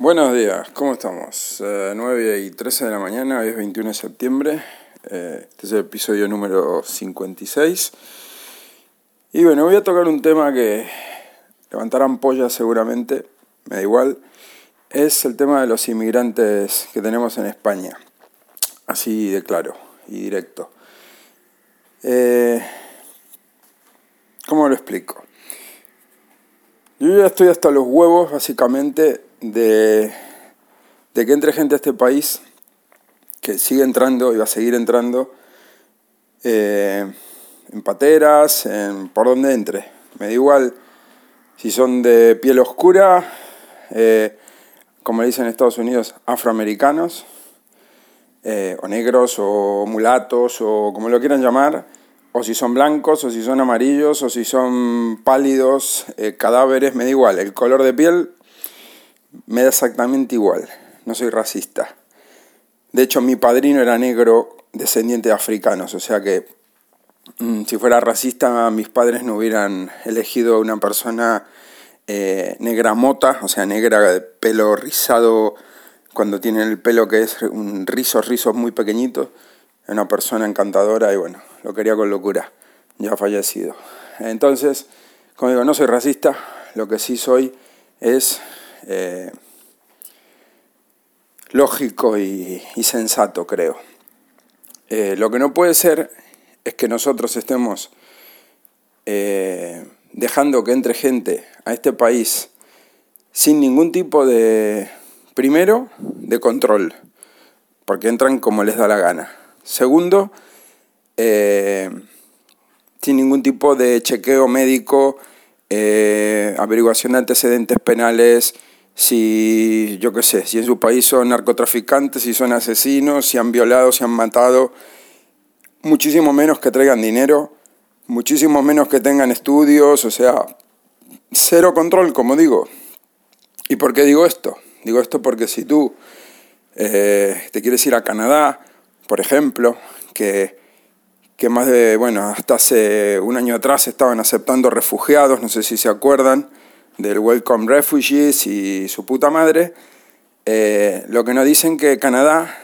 Buenos días, ¿cómo estamos? 9 y 13 de la mañana, hoy es 21 de septiembre, eh, este es el episodio número 56. Y bueno, voy a tocar un tema que levantarán pollas seguramente, me da igual, es el tema de los inmigrantes que tenemos en España, así de claro y directo. Eh, ¿Cómo lo explico? Yo ya estoy hasta los huevos, básicamente, de, que entre gente a este país, que sigue entrando y va a seguir entrando, eh, en pateras, en por donde entre. Me da igual si son de piel oscura, eh, como le dicen en Estados Unidos, afroamericanos, eh, o negros, o mulatos, o como lo quieran llamar, o si son blancos, o si son amarillos, o si son pálidos, cadáveres, me da igual. El color de piel me da exactamente igual, no soy racista. De hecho, mi padrino era negro, descendiente de africanos, o sea que mm, si fuera racista, mis padres no hubieran elegido una persona eh, negra mota, o sea, negra de pelo rizado, cuando tienen el pelo que es un rizo, rizos muy pequeñito, una persona encantadora y bueno, lo quería con locura, ya fallecido. Entonces, como digo, no soy racista, lo que sí soy es eh, lógico y, sensato, creo. Eh, lo que no puede ser es que nosotros estemos eh, dejando que entre gente a este país sin ningún tipo de, primero, de control, porque entran como les da la gana. Segundo, sin ningún tipo de chequeo médico, averiguación de antecedentes penales, si, yo qué sé, si en su país son narcotraficantes, si son asesinos, si han violado, si han matado, muchísimo menos que traigan dinero, muchísimo menos que tengan estudios, o sea, cero control, como digo. ¿Y por qué digo esto? Digo esto porque si tú eh, te quieres ir a Canadá, por ejemplo, que, que más de, bueno, hasta hace un año atrás estaban aceptando refugiados, no sé si se acuerdan, del Welcome Refugees y su puta madre, eh, lo que nos dicen que Canadá,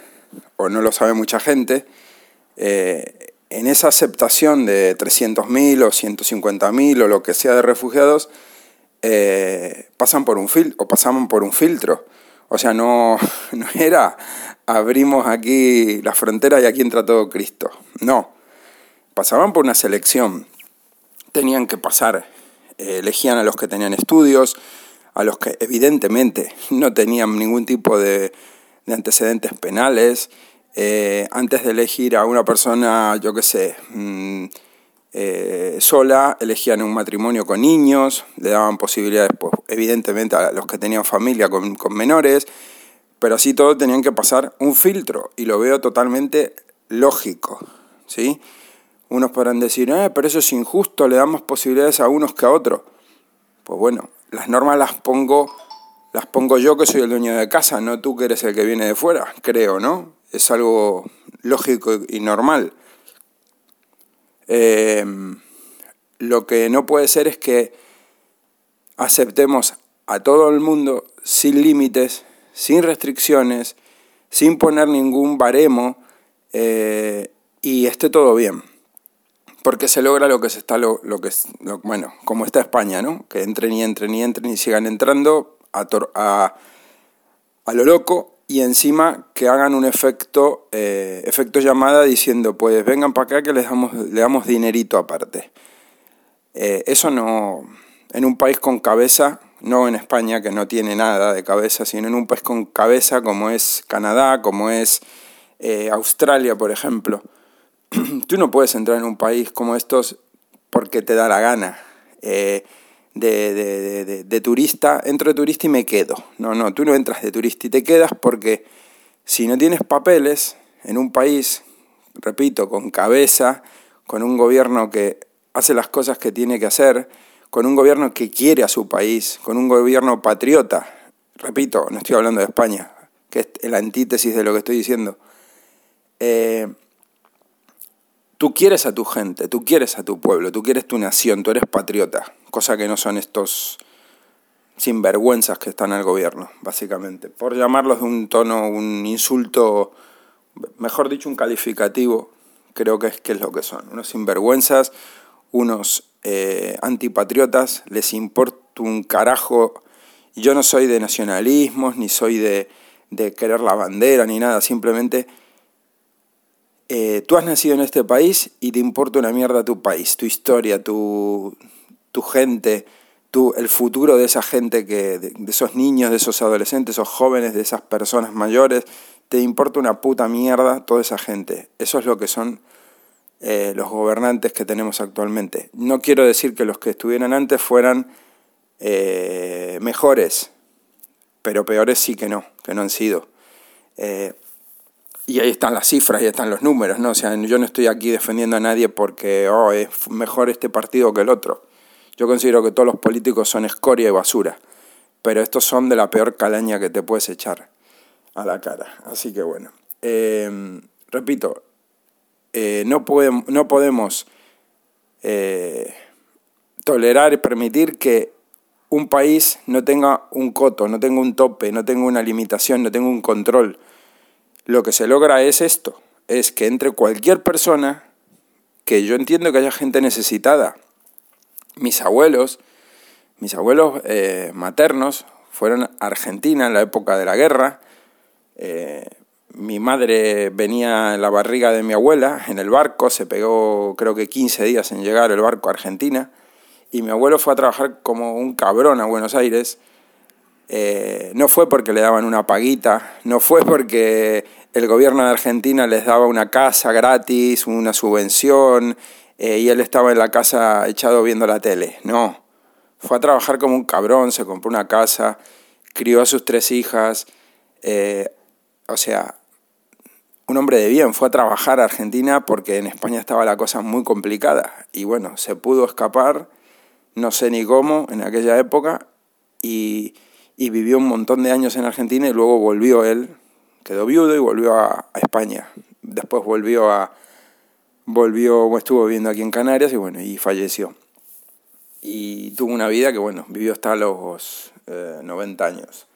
o no lo sabe mucha gente, eh, en esa aceptación de 300.000 o 150.000 o lo que sea de refugiados, eh, pasan por un fil o pasaban por un filtro. O sea, no, no era abrimos aquí la frontera y aquí entra todo Cristo. No, pasaban por una selección. Tenían que pasar elegían a los que tenían estudios, a los que evidentemente no tenían ningún tipo de, antecedentes penales. Eh, antes de elegir a una persona, yo qué sé, mm, eh, sola, elegían un matrimonio con niños, le daban posibilidades, pues, evidentemente, a los que tenían familia con, con menores, pero así todo tenían que pasar un filtro y lo veo totalmente lógico, ¿sí? Unos podrán decir, eh, pero eso es injusto, le damos posibilidades a unos que a otros. Pues bueno, las normas las pongo, las pongo yo que soy el dueño de casa, no tú que eres el que viene de fuera, creo, ¿no? Es algo lógico y normal. Em, lo que no puede ser es que aceptemos a todo el mundo sin límites, sin restricciones, sin poner ningún baremo eh, y esté todo bien porque se logra lo que se está, lo, que es, bueno, como está España, ¿no? Que entren y entren y entren y sigan entrando a, a, a lo loco y encima que hagan un efecto, eh, efecto llamada diciendo, pues vengan para acá que les damos, le damos dinerito aparte. Eh, eso no, en un país con cabeza, no en España que no tiene nada de cabeza, sino en un país con cabeza como es Canadá, como es eh, Australia, por ejemplo, tú no puedes entrar en un país como estos porque te da la gana. Eh, de, de, de, turista, entro de turista y me quedo. No, no, tú no entras de turista y te quedas porque si no tienes papeles en un país, repito, con cabeza, con un gobierno que hace las cosas que tiene que hacer, con un gobierno que quiere a su país, con un gobierno patriota, repito, no estoy hablando de España, que es la antítesis de lo que estoy diciendo, eh, Tú quieres a tu gente, tú quieres a tu pueblo, tú quieres tu nación, tú eres patriota, cosa que no son estos sinvergüenzas que están al gobierno, básicamente. Por llamarlos de un tono, un insulto, mejor dicho, un calificativo, creo que es, que es lo que son. Unos sinvergüenzas, unos eh, antipatriotas, les importa un carajo. Yo no soy de nacionalismos, ni soy de, de querer la bandera, ni nada, simplemente eh, tú has nacido en este país y te importa una mierda tu país, tu historia, tu, tu gente, tu, el futuro de esa gente, que, de, esos niños, de esos adolescentes, esos jóvenes, de esas personas mayores, te importa una puta mierda toda esa gente. Eso es lo que son eh, los gobernantes que tenemos actualmente. No quiero decir que los que estuvieran antes fueran eh, mejores, pero peores sí que no, que no han sido. Y ahí están las cifras, ahí están los números, ¿no? O sea, yo no estoy aquí defendiendo a nadie porque oh, es mejor este partido que el otro. Yo considero que todos los políticos son escoria y basura, pero estos son de la peor calaña que te puedes echar a la cara. Así que bueno, eh, repito, eh, no, podemos, no podemos eh, tolerar y permitir que un país no tenga un coto, no tenga un tope, no tenga una limitación, no tenga un control lo que se logra es esto, es que entre cualquier persona, que yo entiendo que haya gente necesitada, mis abuelos, mis abuelos eh, maternos fueron a Argentina en la época de la guerra, eh, mi madre venía en la barriga de mi abuela en el barco, se pegó creo que 15 días en llegar el barco a Argentina, y mi abuelo fue a trabajar como un cabrón a Buenos Aires, eh, no fue porque le daban una paguita, no fue porque el gobierno de Argentina les daba una casa gratis, una subvención, eh, y él estaba en la casa echado viendo la tele. No, fue a trabajar como un cabrón, se compró una casa, crió a sus tres hijas, eh, o sea, un hombre de bien, fue a trabajar a Argentina porque en España estaba la cosa muy complicada. Y bueno, se pudo escapar, no sé ni cómo, en aquella época, y y vivió un montón de años en Argentina y luego volvió él, quedó viudo y volvió a, España. Después volvió a volvió, estuvo viviendo aquí en Canarias y bueno, y falleció. Y tuvo una vida que bueno, vivió hasta los 90 eh, años.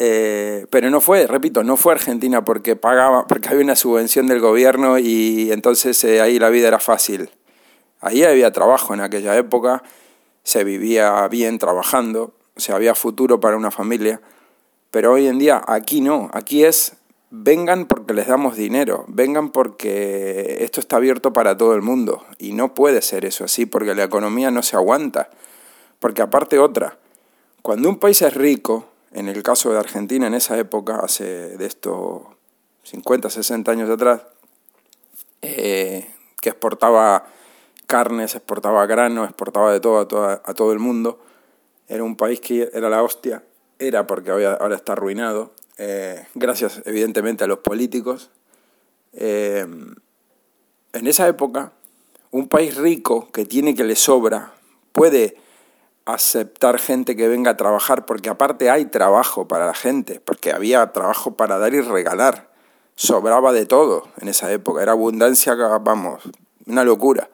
Eh, pero no fue, repito, no fue Argentina porque pagaba, porque había una subvención del gobierno y entonces eh, ahí la vida era fácil. Ahí había trabajo en aquella época, se vivía bien trabajando, sea, había futuro para una familia, pero hoy en día aquí no, aquí es vengan porque les damos dinero, vengan porque esto está abierto para todo el mundo. Y no puede ser eso así porque la economía no se aguanta, porque aparte otra, cuando un país es rico, en el caso de Argentina en esa época, hace de estos 50, 60 años atrás, eh, que exportaba carnes, exportaba grano, exportaba de todo a, a todo el mundo, era un país que era la hostia, era porque ahora está arruinado, eh, gracias evidentemente a los políticos. Eh, en esa época, un país rico que tiene que le sobra puede aceptar gente que venga a trabajar, porque aparte hay trabajo para la gente, porque había trabajo para dar y regalar. Sobraba de todo en esa época, era abundancia, vamos, una locura.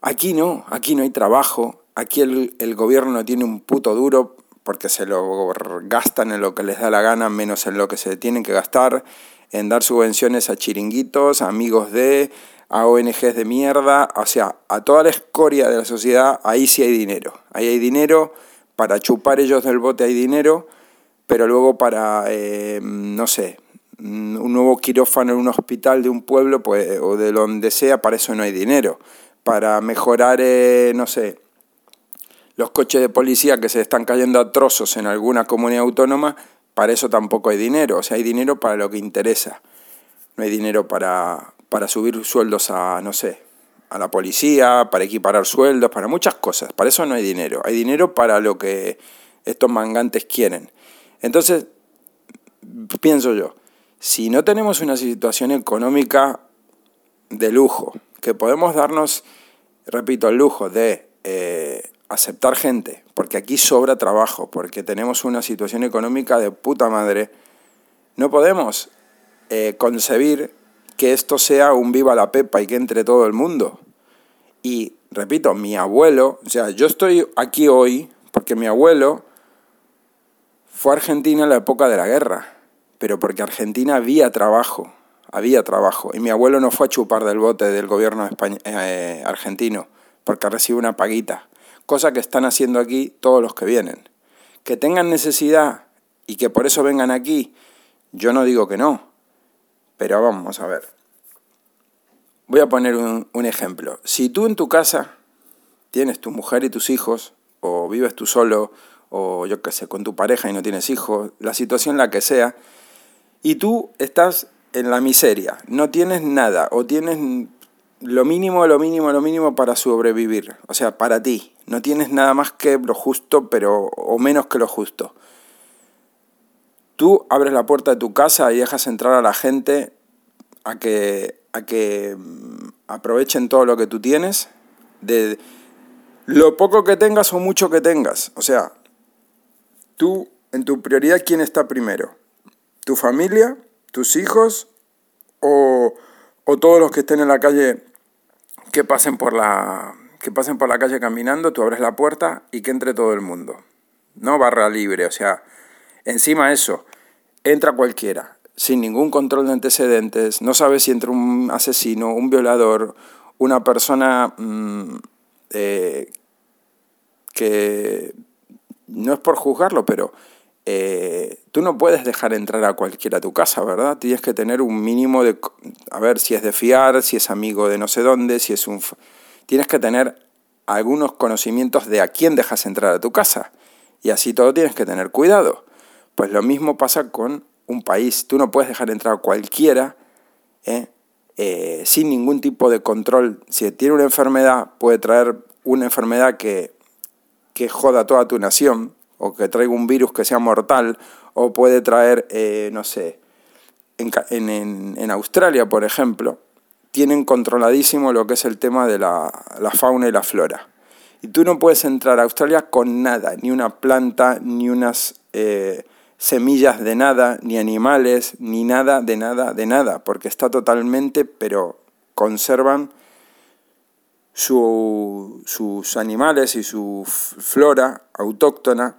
Aquí no, aquí no hay trabajo, Aquí el, gobierno no tiene un puto duro porque se lo gastan en lo que les da la gana, menos en lo que se tienen que gastar, en dar subvenciones a chiringuitos, a amigos de, a ONGs de mierda, o sea, a toda la escoria de la sociedad, ahí sí hay dinero. Ahí hay dinero, para chupar ellos del bote hay dinero, pero luego para, eh, no sé, un nuevo quirófano en un hospital de un pueblo pues, o de donde sea, para eso no hay dinero. Para mejorar, eh, no sé, los coches de policía que se están cayendo a trozos en alguna comunidad autónoma, para eso tampoco hay dinero. O sea, hay dinero para lo que interesa. No hay dinero para, para subir sueldos a, no sé, a la policía, para equiparar sueldos, para muchas cosas. Para eso no hay dinero. Hay dinero para lo que estos mangantes quieren. Entonces, pienso yo, si no tenemos una situación económica de lujo, que podemos darnos, repito, el lujo de eh, aceptar gente, porque aquí sobra trabajo, porque tenemos una situación económica de puta madre, no podemos eh, concebir que esto sea un viva la pepa y que entre todo el mundo. Y repito, mi abuelo, o sea, yo estoy aquí hoy porque mi abuelo fue a Argentina en la época de la guerra, pero porque Argentina había trabajo, había trabajo. Y mi abuelo no fue a chupar del bote del gobierno eh, argentino, porque recibe una paguita, cosa que están haciendo aquí todos los que vienen. Que tengan necesidad y que por eso vengan aquí, yo no digo que no, pero vamos a ver. Voy a poner un, un ejemplo. Si tú en tu casa tienes tu mujer y tus hijos, o vives tú solo, o yo qué sé, con tu pareja y no tienes hijos, la situación la que sea, y tú estás en la miseria, no tienes nada, o tienes lo mínimo, lo mínimo, lo mínimo para sobrevivir, o sea, para ti, no tienes nada más que lo justo, pero o menos que lo justo. Tú abres la puerta de tu casa y dejas entrar a la gente a que, a que mm, aprovechen todo lo que tú tienes, de, lo poco que tengas o mucho que tengas. O sea, tú, en tu prioridad, ¿quién está primero? ¿Tu familia? ¿Tus hijos? ¿O, o todos los que estén en la calle que pasen por la que pasen por la calle caminando, tú abres la puerta y que entre todo el mundo. No barra libre, o sea, encima eso, entra cualquiera, sin ningún control de antecedentes, no sabes si entra un asesino, un violador, una persona mm, eh, que no es por juzgarlo, pero eh, tú no puedes dejar entrar a cualquiera a tu casa, ¿verdad? Tienes que tener un mínimo de, a ver si es de fiar, si es amigo de no sé dónde, si es un... Tienes que tener algunos conocimientos de a quién dejas entrar a tu casa. Y así todo tienes que tener cuidado. Pues lo mismo pasa con un país. Tú no puedes dejar entrar a cualquiera ¿eh? Eh, sin ningún tipo de control. Si tiene una enfermedad, puede traer una enfermedad que, que joda toda tu nación, o que traiga un virus que sea mortal, o puede traer, eh, no sé, en, en, en, Australia, por ejemplo, tienen controladísimo lo que es el tema de la, la fauna y la flora. Y tú no puedes entrar a Australia con nada, ni una planta, ni unas eh, semillas de nada, ni animales, ni nada de nada de nada, porque está totalmente, pero conservan su, sus animales y su flora autóctona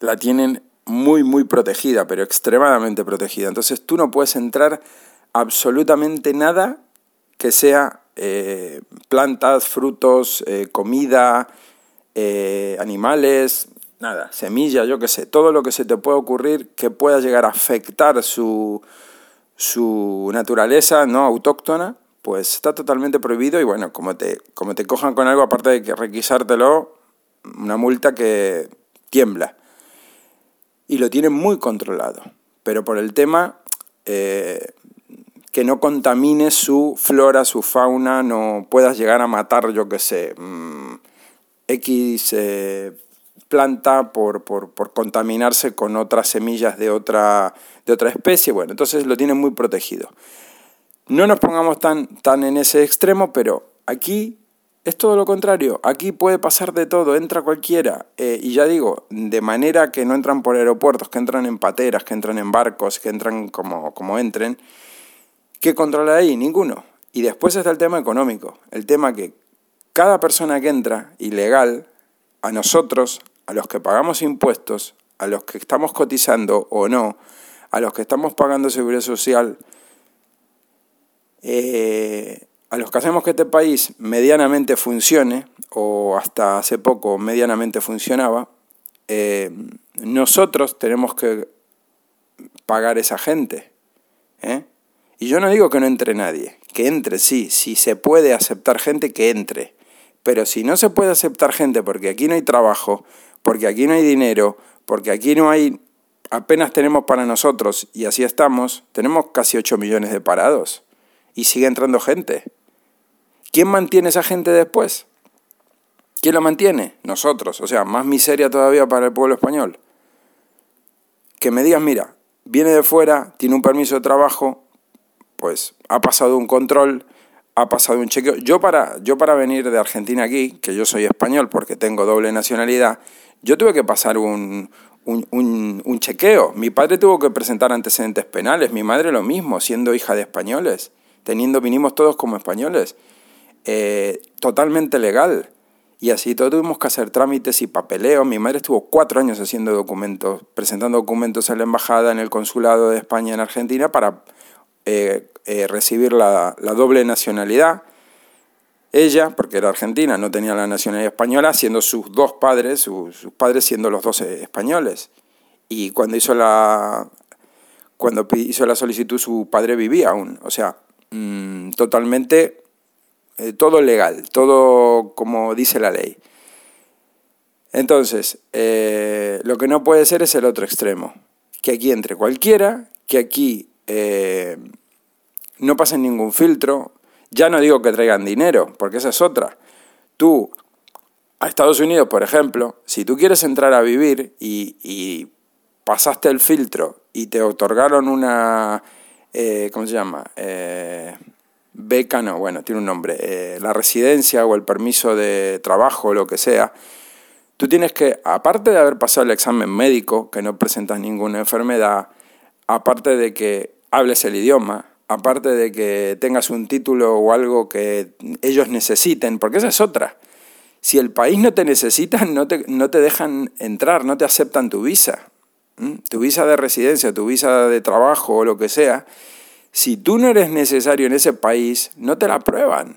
la tienen muy, muy protegida, pero extremadamente protegida. Entonces tú no puedes entrar absolutamente nada que sea eh, plantas, frutos, eh, comida, eh, animales, nada, semilla, yo qué sé, todo lo que se te pueda ocurrir que pueda llegar a afectar su, su naturaleza no autóctona, pues está totalmente prohibido y bueno, como te, como te cojan con algo, aparte de que requisártelo, una multa que tiembla. Y lo tienen muy controlado, pero por el tema eh, que no contamine su flora, su fauna, no puedas llegar a matar, yo qué sé, mm, X eh, planta por, por, por, contaminarse con otras semillas de otra, de otra especie. Bueno, entonces lo tienen muy protegido. No nos pongamos tan, tan en ese extremo, pero aquí es todo lo contrario. Aquí puede pasar de todo, entra cualquiera. Eh, y ya digo, de manera que no entran por aeropuertos, que entran en pateras, que entran en barcos, que entran como, como entren. ¿Qué controla ahí? Ninguno. Y después está el tema económico. El tema que cada persona que entra ilegal, a nosotros, a los que pagamos impuestos, a los que estamos cotizando o no, a los que estamos pagando seguridad social, eh, a los que hacemos que este país medianamente funcione, o hasta hace poco medianamente funcionaba, eh, nosotros tenemos que pagar esa gente. ¿eh? Y yo no digo que no entre nadie, que entre, sí, si se puede aceptar gente, que entre. Pero si no se puede aceptar gente porque aquí no hay trabajo, porque aquí no hay dinero, porque aquí no hay, apenas tenemos para nosotros y así estamos, tenemos casi 8 millones de parados y sigue entrando gente. ¿Quién mantiene esa gente después? ¿Quién la mantiene? Nosotros, o sea, más miseria todavía para el pueblo español. Que me digas, mira, viene de fuera, tiene un permiso de trabajo, pues ha pasado un control, ha pasado un chequeo. Yo para, yo para venir de Argentina aquí, que yo soy español porque tengo doble nacionalidad, yo tuve que pasar un, un, chequeo. Mi padre tuvo que presentar antecedentes penales, mi madre lo mismo, siendo hija de españoles, teniendo, vinimos todos como españoles. Eh, totalmente legal. Y así todos tuvimos que hacer trámites y papeleo. Mi madre estuvo cuatro años haciendo documentos, presentando documentos a la embajada, en el consulado de España en Argentina para eh, eh, recibir la, doble nacionalidad. Ella, porque era argentina, no tenía la nacionalidad española, siendo sus dos padres, sus padres siendo los dos españoles. Y cuando hizo la, cuando hizo la solicitud, su padre vivía aún. O sea, mm, totalmente eh, todo legal, todo como dice la ley. Entonces, eh, lo que no puede ser es el otro extremo, que aquí entre cualquiera, que aquí eh, no pasen ningún filtro, ya no digo que traigan dinero, porque esa es otra. Tú, a Estados Unidos, por ejemplo, si tú quieres entrar a vivir y, pasaste el filtro y te otorgaron una, ¿cómo se llama? Beca, no, bueno, tiene un nombre, eh, la residencia o el permiso de trabajo lo que sea, tú tienes que, aparte de haber pasado el examen médico, que no presentas ninguna enfermedad, aparte de que hables el idioma, aparte de que tengas un título o algo que ellos necesiten, porque esa es otra. Si el país no te necesita, no te, no te dejan entrar, no te aceptan tu visa. Tu visa de residencia, tu visa de trabajo o lo que sea, si tú no eres necesario en ese país, no te la prueban.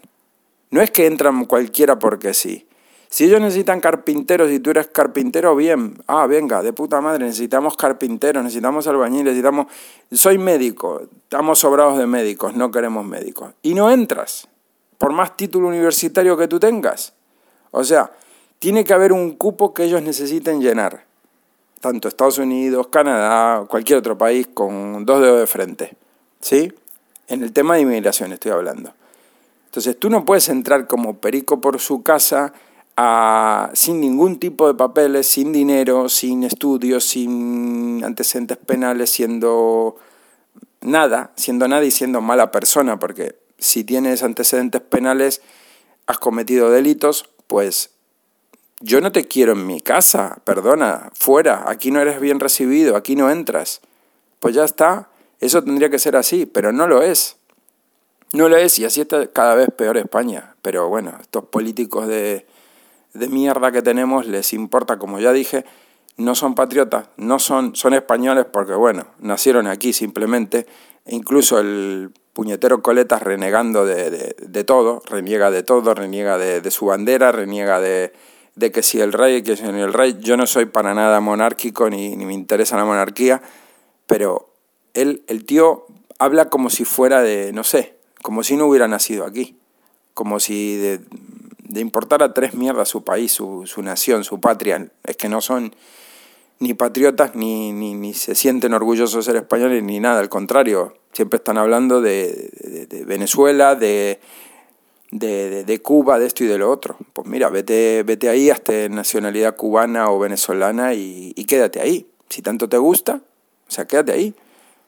No es que entran cualquiera porque sí. Si ellos necesitan carpinteros y tú eres carpintero, bien. Ah, venga, de puta madre, necesitamos carpinteros, necesitamos albañiles, necesitamos... Soy médico, estamos sobrados de médicos, no queremos médicos. Y no entras, por más título universitario que tú tengas. O sea, tiene que haber un cupo que ellos necesiten llenar. Tanto Estados Unidos, Canadá, cualquier otro país con dos dedos de frente. ¿Sí? En el tema de inmigración estoy hablando. Entonces tú no puedes entrar como perico por su casa sin ningún tipo de papeles, sin dinero, sin estudios, sin antecedentes penales, siendo nada, siendo nada y siendo mala persona, porque si tienes antecedentes penales, has cometido delitos, pues yo no te quiero en mi casa, perdona, fuera, aquí no eres bien recibido, aquí no entras. Pues ya está, eso tendría que ser así, pero no lo es. No lo es y así está cada vez peor España. Pero bueno, estos políticos de, de mierda que tenemos les importa, como ya dije, no son patriotas, no son, son españoles porque, bueno, nacieron aquí simplemente. E incluso el puñetero Coletas renegando de, de, todo, reniega de todo, reniega de, su bandera, reniega de, de que si el rey, que si el rey, yo no soy para nada monárquico ni, ni me interesa la monarquía, pero él, el tío habla como si fuera de, no sé, como si no hubiera nacido aquí, como si de, de importar tres mierdas su país, su, su, nación, su patria. Es que no son ni patriotas, ni, ni, ni, se sienten orgullosos de ser españoles, ni nada, al contrario, siempre están hablando de, de, Venezuela, de, de, Cuba, de esto y de lo otro. Pues mira, vete, vete ahí hasta nacionalidad cubana o venezolana y, y quédate ahí. Si tanto te gusta, o sea, quédate ahí.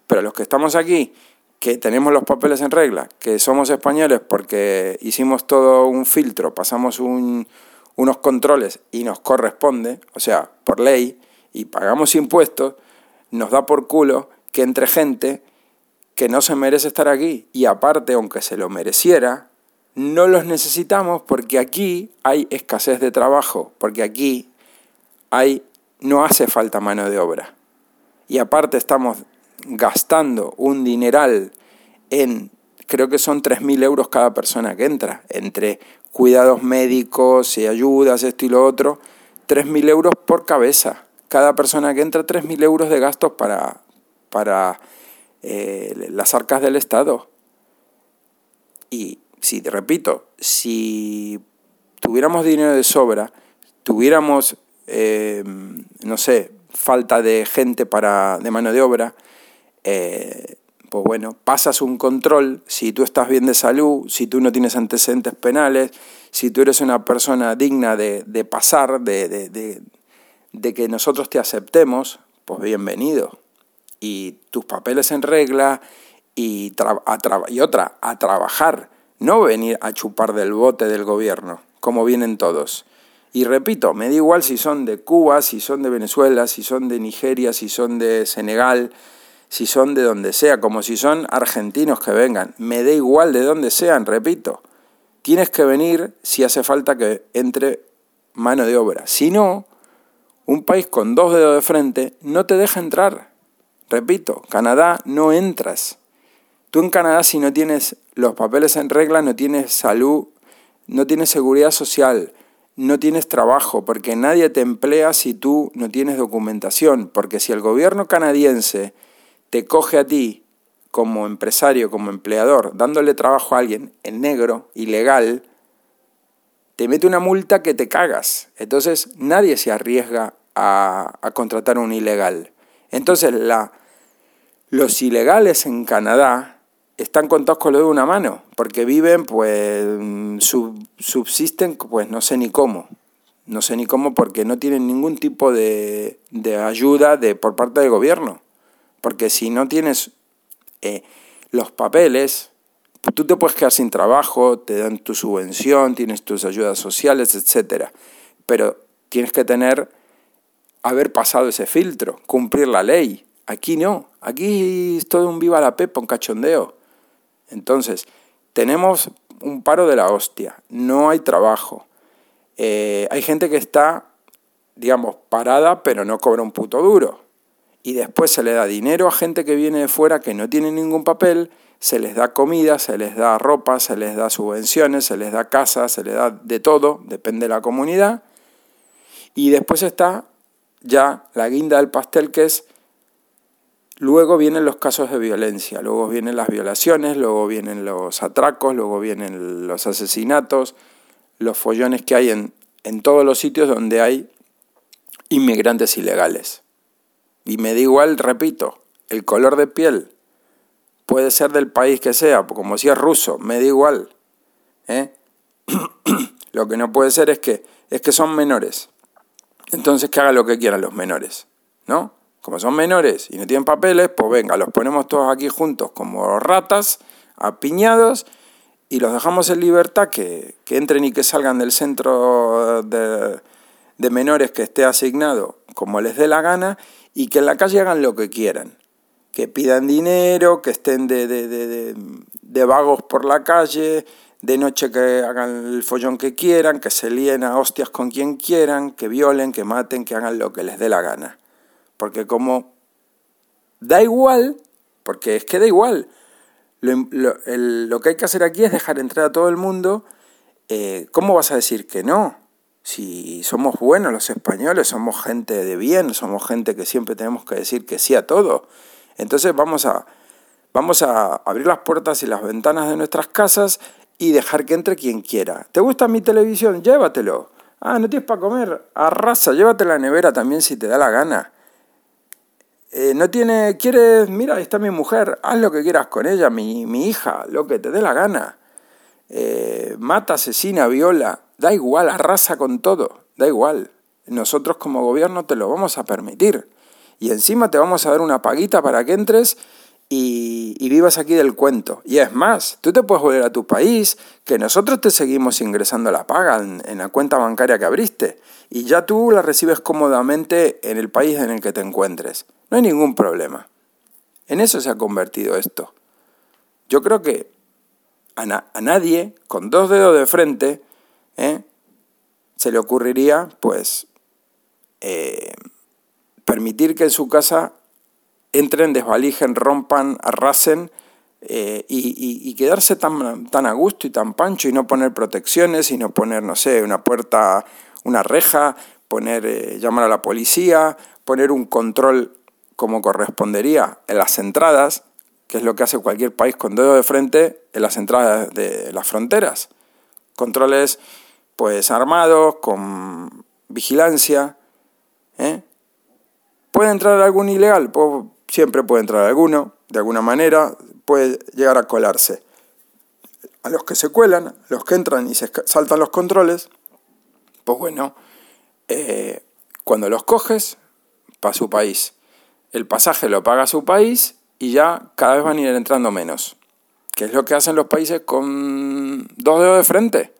Pero los que estamos aquí, que tenemos los papeles en regla, que somos españoles porque hicimos todo un filtro, pasamos unos controles y nos corresponde, o sea, por ley, y pagamos impuestos, nos da por culo que entre gente que no se merece estar aquí y aparte, aunque se lo mereciera, no los necesitamos porque aquí hay escasez de trabajo, porque aquí hay, no hace falta mano de obra. Y aparte estamos gastando un dineral en, creo que son 3.000 euros cada persona que entra, entre cuidados médicos y ayudas, esto y lo otro, 3.000 euros por cabeza. Cada persona que entra, 3.000 euros de gastos para, para eh, las arcas del Estado. Y si, te repito, si tuviéramos dinero de sobra, tuviéramos, eh, no sé, falta de gente para, de mano de obra, eh, pues bueno, pasas un control, si tú estás bien de salud, si tú no tienes antecedentes penales, si tú eres una persona digna de, pasar, de, que nosotros te aceptemos, pues bienvenido. Y tus papeles en regla y, y otra, a trabajar, no venir a chupar del bote del gobierno, como vienen todos. Y repito, me da igual si son de Cuba, si son de Venezuela, si son de Nigeria, si son de Senegal, si son de donde sea, como si son argentinos que vengan. Me da igual de donde sean, repito. Tienes que venir si hace falta que entre mano de obra. Si no, un país con dos dedos de frente no te deja entrar. Repito, Canadá no entras. Tú en Canadá si no tienes los papeles en regla, no tienes salud, no tienes seguridad social, no tienes trabajo, porque nadie te emplea si tú no tienes documentación, porque si el gobierno canadiense te coge a ti como empresario, como empleador, dándole trabajo a alguien en negro, ilegal, te mete una multa que te cagas. Entonces nadie se arriesga a, a contratar un ilegal. Entonces la, los ilegales en Canadá están contados con lo de una mano, porque viven, pues, subsisten, pues no sé ni cómo. No sé ni cómo porque no tienen ningún tipo de, de ayuda de, por parte del gobierno. Porque si no tienes eh, los papeles, tú te puedes quedar sin trabajo, te dan tu subvención, tienes tus ayudas sociales, etc. Pero tienes que tener, haber pasado ese filtro, cumplir la ley. Aquí no, aquí es todo un viva la pepa, un cachondeo. Entonces, tenemos un paro de la hostia, no hay trabajo. Eh, hay gente que está, digamos, parada, pero no cobra un puto duro. Y después se le da dinero a gente que viene de fuera que no tiene ningún papel, se les da comida, se les da ropa, se les da subvenciones, se les da casa, se les da de todo, depende de la comunidad. Y después está ya la guinda del pastel que es Luego vienen los casos de violencia, luego vienen las violaciones, luego vienen los atracos, luego vienen los asesinatos, los follones que hay en, en todos los sitios donde hay inmigrantes ilegales. Y me da igual, repito, el color de piel puede ser del país que sea, como si es ruso, me da igual. ¿eh? lo que no puede ser es que, es que son menores. Entonces que hagan lo que quieran los menores, ¿no? Como son menores y no tienen papeles, pues venga, los ponemos todos aquí juntos como ratas, apiñados, y los dejamos en libertad que, entren y que salgan del centro de, menores que esté asignado como les dé la gana y que en la calle hagan lo que quieran. Que pidan dinero, que estén de, de vagos por la calle, de noche que hagan el follón que quieran, que se líen a hostias con quien quieran, que violen, que maten, que hagan lo que les dé la gana. Porque como da igual, porque es que da igual, lo, que hay que hacer aquí es dejar entrar a todo el mundo, eh, ¿cómo vas a decir que no? Si somos buenos los españoles, somos gente de bien, somos gente que siempre tenemos que decir que sí a todo. Entonces vamos a, vamos a abrir las puertas y las ventanas de nuestras casas y dejar que entre quien quiera. ¿Te gusta mi televisión? Llévatelo. Ah, no tienes para comer. Arrasa, llévate la nevera también si te da la gana. Eh, no tiene, quieres, mira, ahí está mi mujer, haz lo que quieras con ella, mi, mi hija, lo que te dé la gana. Eh, mata, asesina, viola, da igual, arrasa con todo, da igual. Nosotros como gobierno te lo vamos a permitir. Y encima te vamos a dar una paguita para que entres y, vivas aquí del cuento. Y es más, tú te puedes volver a tu país, que nosotros te seguimos ingresando la paga en, la cuenta bancaria que abriste, y ya tú la recibes cómodamente en el país en el que te encuentres. No hay ningún problema. En eso se ha convertido esto. Yo creo que a, nadie, con dos dedos de frente, ¿eh? se le ocurriría, pues, eh, permitir que en su casa entren, desvalijen, rompan, arrasen eh, y, quedarse tan, tan a gusto y tan pancho y no poner protecciones y no poner, no sé, una puerta, una reja, poner, llamar a la policía, poner un control como correspondería en las entradas, que es lo que hace cualquier país con dedo de frente en las entradas de las fronteras. Controles pues armados, con vigilancia. ¿eh? ¿Puede entrar algún ilegal? Pues, siempre puede entrar alguno, de alguna manera, puede llegar a colarse. A los que se cuelan, los que entran y se saltan los controles, pues bueno, eh, cuando los coges, para su país el pasaje lo paga su país y ya cada vez van a ir entrando menos. ¿Qué es lo que hacen los países con dos dedos de frente?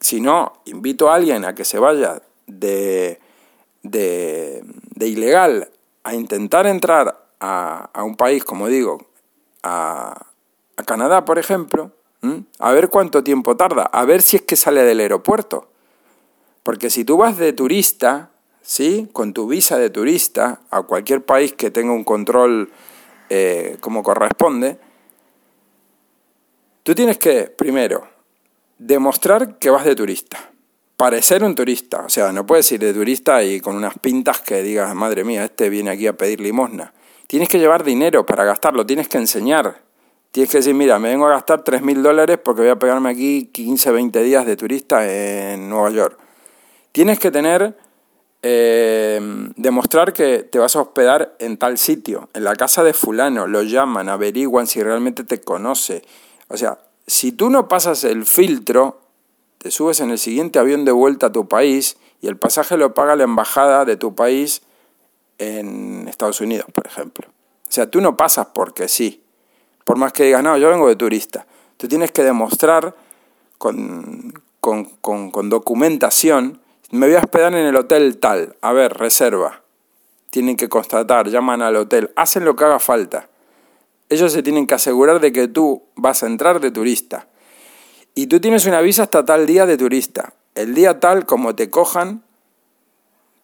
Si no, invito a alguien a que se vaya de, de, ilegal a intentar entrar a, un país, como digo, a, a Canadá, por ejemplo, a ver cuánto tiempo tarda, a ver si es que sale del aeropuerto. Porque si tú vas de turista, ¿sí? Con tu visa de turista a cualquier país que tenga un control eh, como corresponde, tú tienes que, primero, demostrar que vas de turista. Parecer un turista. O sea, no puedes ir de turista y con unas pintas que digas, madre mía, este viene aquí a pedir limosna. Tienes que llevar dinero para gastarlo, tienes que enseñar. Tienes que decir, mira, me vengo a gastar 3.000 mil dólares porque voy a pegarme aquí 15, 20 días de turista en Nueva York. Tienes que tener, eh, demostrar que te vas a hospedar en tal sitio, en la casa de fulano, lo llaman, averiguan si realmente te conoce. O sea, si tú no pasas el filtro, te subes en el siguiente avión de vuelta a tu país y el pasaje lo paga la embajada de tu país en Estados Unidos, por ejemplo. O sea, tú no pasas porque sí. Por más que digas, no, yo vengo de turista. Tú tienes que demostrar con, con, documentación, me voy a hospedar en el hotel tal, a ver, reserva. Tienen que constatar, llaman al hotel, hacen lo que haga falta. Ellos se tienen que asegurar de que tú vas a entrar de turista. Y tú tienes una visa hasta tal día de turista. El día tal, como te cojan,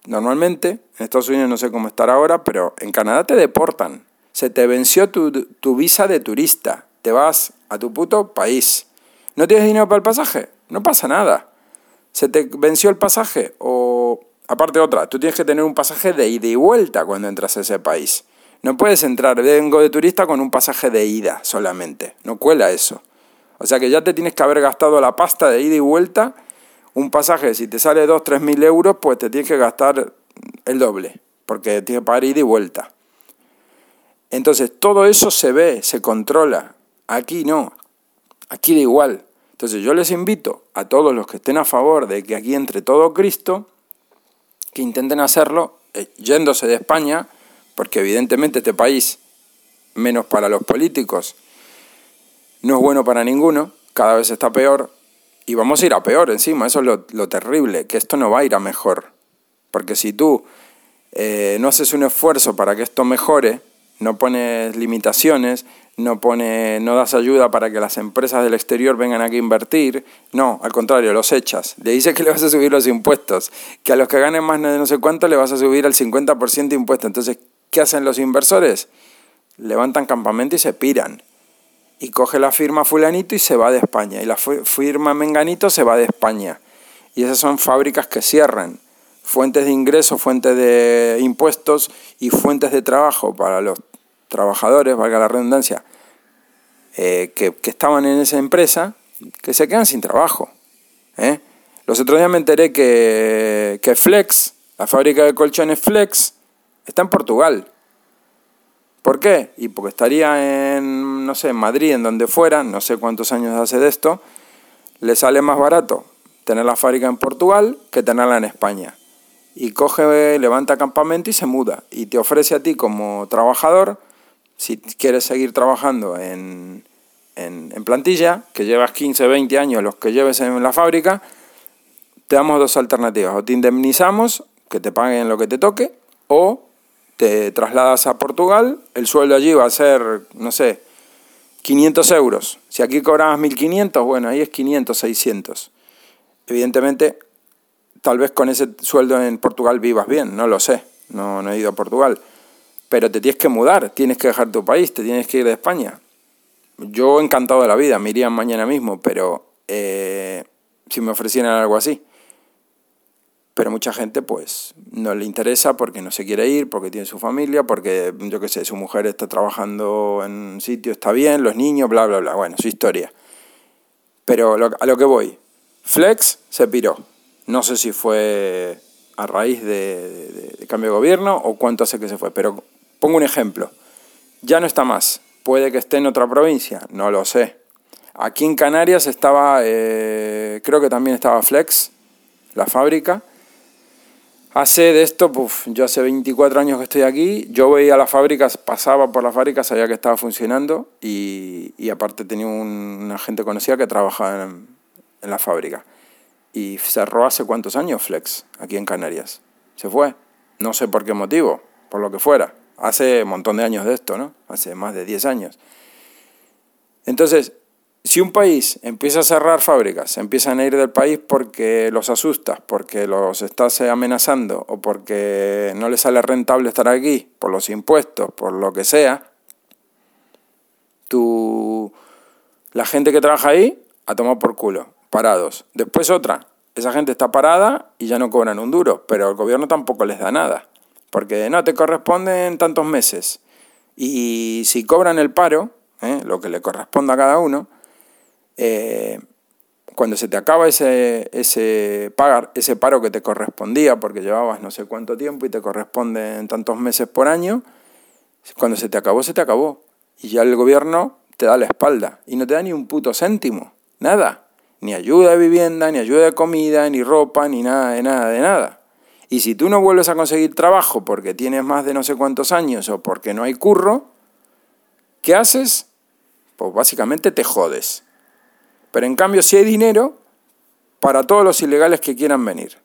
Normalmente, en Estados Unidos no sé cómo estar ahora, pero en Canadá te deportan. Se te venció tu, tu visa de turista. Te vas a tu puto país. ¿No tienes dinero para el pasaje? No pasa nada. Se te venció el pasaje o aparte otra, tú tienes que tener un pasaje de ida y vuelta cuando entras a ese país. No puedes entrar, vengo de turista con un pasaje de ida solamente. No cuela eso. O sea que ya te tienes que haber gastado la pasta de ida y vuelta un pasaje, si te sale 2, 3 mil euros, pues te tienes que gastar el doble, porque tienes que pagar ida y vuelta. Entonces, todo eso se ve, se controla. Aquí no, aquí da igual. Entonces, yo les invito a todos los que estén a favor de que aquí entre todo Cristo, que intenten hacerlo eh, yéndose de España, porque evidentemente este país, menos para los políticos, no es bueno para ninguno, cada vez está peor, y vamos a ir a peor encima, eso es lo, terrible, que esto no va a ir a mejor. Porque si tú eh, no haces un esfuerzo para que esto mejore, no pones limitaciones, no, pone, no das ayuda para que las empresas del exterior vengan aquí a invertir, no, al contrario, los echas. Le dices que le vas a subir los impuestos, que a los que ganen más de no sé cuánto le vas a subir al 50% de impuestos. Entonces, ¿qué hacen los inversores? Levantan campamento y se piran y coge la firma fulanito y se va de España. Y la firma menganito se va de España. Y esas son fábricas que cierran. Fuentes de ingresos, fuentes de impuestos y fuentes de trabajo para los trabajadores, valga la redundancia, eh, que, estaban en esa empresa, que se quedan sin trabajo. ¿eh? Los otros días me enteré que, que Flex, la fábrica de colchones Flex, está en Portugal. ¿Por qué? Y porque estaría en, no sé, en Madrid, en donde fuera, no sé cuántos años hace de esto, le sale más barato tener la fábrica en Portugal que tenerla en España. Y coge, levanta campamento y se muda. Y te ofrece a ti como trabajador, si quieres seguir trabajando en, en, plantilla, que llevas 15, 20 años los que lleves en la fábrica, te damos dos alternativas. O te indemnizamos, que te paguen lo que te toque, o te trasladas a Portugal, el sueldo allí va a ser, no sé, 500 euros. Si aquí cobrabas 1.500, bueno, ahí es 500, 600. Evidentemente, tal vez con ese sueldo en Portugal vivas bien, no lo sé, no, no he ido a Portugal. Pero te tienes que mudar, tienes que dejar tu país, te tienes que ir de España. Yo encantado de la vida, me iría mañana mismo, pero eh, si me ofrecieran algo así pero mucha gente pues no le interesa porque no se quiere ir, porque tiene su familia, porque yo qué sé, su mujer está trabajando en un sitio, está bien, los niños, bla, bla, bla, bueno, su historia. Pero a lo que voy, Flex se piró. No sé si fue a raíz de, de, cambio de gobierno o cuánto hace que se fue, pero pongo un ejemplo. Ya no está más. Puede que esté en otra provincia, no lo sé. Aquí en Canarias estaba, eh, creo que también estaba Flex, la fábrica, Hace de esto, yo hace 24 años que estoy aquí, yo veía las fábricas, pasaba por las fábricas, sabía que estaba funcionando y, y aparte tenía una gente conocida que trabajaba en, en, la fábrica. Y cerró hace cuántos años Flex, aquí en Canarias. Se fue. No sé por qué motivo, por lo que fuera. Hace un montón de años de esto, ¿no? Hace más de 10 años. Entonces, Si un país empieza a cerrar fábricas, empiezan a ir del país porque los asustas, porque los estás amenazando o porque no les sale rentable estar aquí, por los impuestos, por lo que sea, tú, la gente que trabaja ahí a tomar por culo, parados. Después otra, esa gente está parada y ya no cobran un duro, pero el gobierno tampoco les da nada, porque no te corresponden tantos meses. Y si cobran el paro, ¿eh? lo que le corresponda a cada uno, eh, cuando se te acaba ese, ese, pagar, ese paro que te correspondía, porque llevabas no sé cuánto tiempo y te corresponden tantos meses por año, cuando se te acabó, se te acabó. Y ya el gobierno te da la espalda y no te da ni un puto céntimo, nada. Ni ayuda de vivienda, ni ayuda de comida, ni ropa, ni nada de nada de nada. Y si tú no vuelves a conseguir trabajo porque tienes más de no sé cuántos años o porque no hay curro, ¿qué haces? Pues básicamente te jodes. Pero en cambio si hay dinero para todos los ilegales que quieran venir.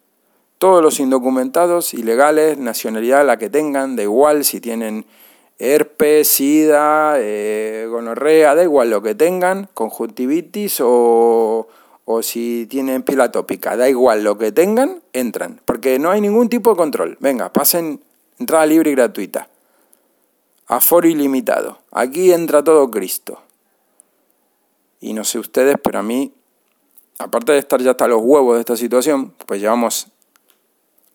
Todos los indocumentados, ilegales, nacionalidad la que tengan, da igual si tienen herpes, sida, eh, gonorrea, da igual lo que tengan, conjuntivitis o, o si tienen pila tópica, da igual lo que tengan, entran, porque no hay ningún tipo de control. Venga, pasen entrada libre y gratuita. Aforo ilimitado. Aquí entra todo Cristo. Y no sé ustedes, pero a mí, aparte de estar ya hasta los huevos de esta situación, pues llevamos